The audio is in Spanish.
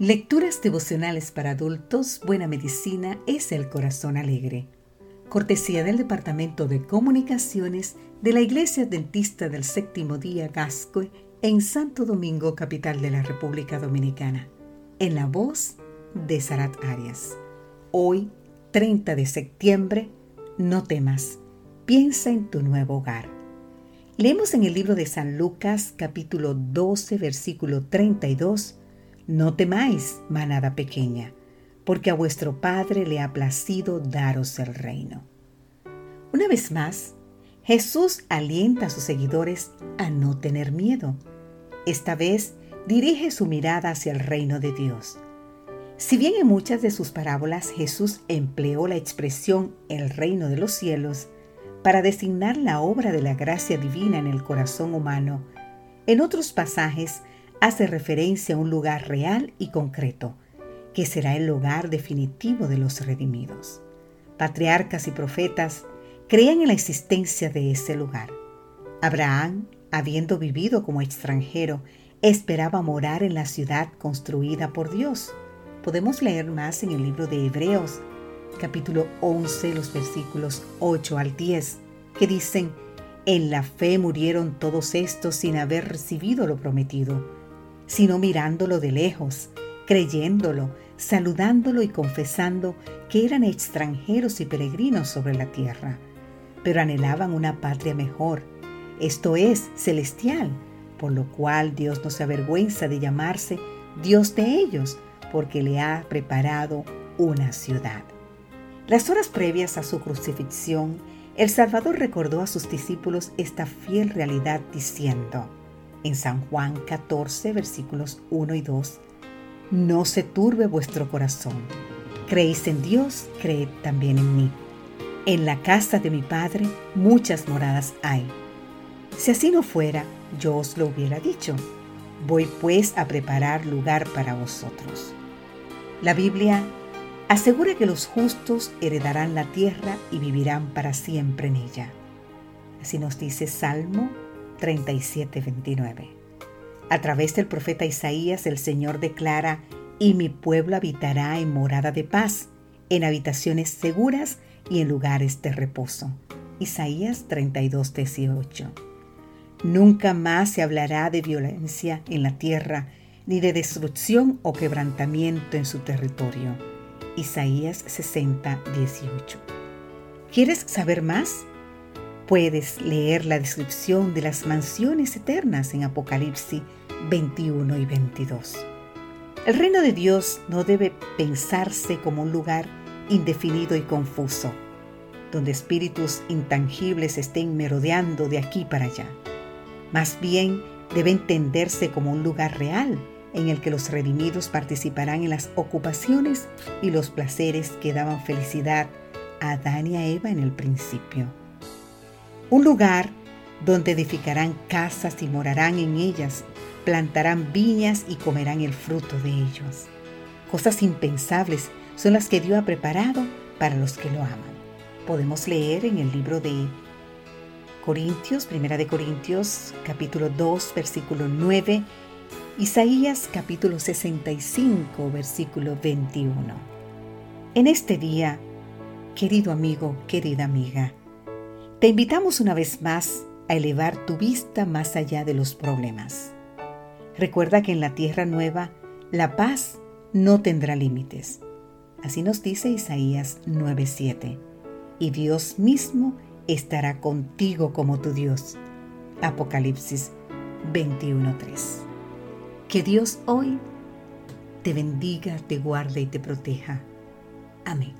Lecturas devocionales para adultos, Buena Medicina es el Corazón Alegre. Cortesía del Departamento de Comunicaciones de la Iglesia Dentista del Séptimo Día Gascoy en Santo Domingo, capital de la República Dominicana. En la voz de Sarat Arias. Hoy, 30 de septiembre, no temas, piensa en tu nuevo hogar. Leemos en el libro de San Lucas capítulo 12 versículo 32 no temáis, manada pequeña, porque a vuestro Padre le ha placido daros el reino. Una vez más, Jesús alienta a sus seguidores a no tener miedo. Esta vez dirige su mirada hacia el reino de Dios. Si bien en muchas de sus parábolas Jesús empleó la expresión el reino de los cielos para designar la obra de la gracia divina en el corazón humano, en otros pasajes hace referencia a un lugar real y concreto, que será el hogar definitivo de los redimidos. Patriarcas y profetas creían en la existencia de ese lugar. Abraham, habiendo vivido como extranjero, esperaba morar en la ciudad construida por Dios. Podemos leer más en el libro de Hebreos, capítulo 11, los versículos 8 al 10, que dicen, En la fe murieron todos estos sin haber recibido lo prometido sino mirándolo de lejos, creyéndolo, saludándolo y confesando que eran extranjeros y peregrinos sobre la tierra, pero anhelaban una patria mejor, esto es, celestial, por lo cual Dios no se avergüenza de llamarse Dios de ellos, porque le ha preparado una ciudad. Las horas previas a su crucifixión, el Salvador recordó a sus discípulos esta fiel realidad diciendo, en San Juan 14, versículos 1 y 2, No se turbe vuestro corazón. Creéis en Dios, creed también en mí. En la casa de mi Padre muchas moradas hay. Si así no fuera, yo os lo hubiera dicho. Voy pues a preparar lugar para vosotros. La Biblia asegura que los justos heredarán la tierra y vivirán para siempre en ella. Así nos dice Salmo 37:29. A través del profeta Isaías el Señor declara, y mi pueblo habitará en morada de paz, en habitaciones seguras y en lugares de reposo. Isaías 32:18. Nunca más se hablará de violencia en la tierra, ni de destrucción o quebrantamiento en su territorio. Isaías 60:18. ¿Quieres saber más? Puedes leer la descripción de las mansiones eternas en Apocalipsis 21 y 22. El reino de Dios no debe pensarse como un lugar indefinido y confuso, donde espíritus intangibles estén merodeando de aquí para allá. Más bien debe entenderse como un lugar real en el que los redimidos participarán en las ocupaciones y los placeres que daban felicidad a Adán y a Eva en el principio un lugar donde edificarán casas y morarán en ellas, plantarán viñas y comerán el fruto de ellos. Cosas impensables son las que Dios ha preparado para los que lo aman. Podemos leer en el libro de Corintios, Primera de Corintios, capítulo 2, versículo 9, Isaías capítulo 65, versículo 21. En este día, querido amigo, querida amiga, te invitamos una vez más a elevar tu vista más allá de los problemas. Recuerda que en la tierra nueva la paz no tendrá límites. Así nos dice Isaías 9:7. Y Dios mismo estará contigo como tu Dios. Apocalipsis 21:3. Que Dios hoy te bendiga, te guarde y te proteja. Amén.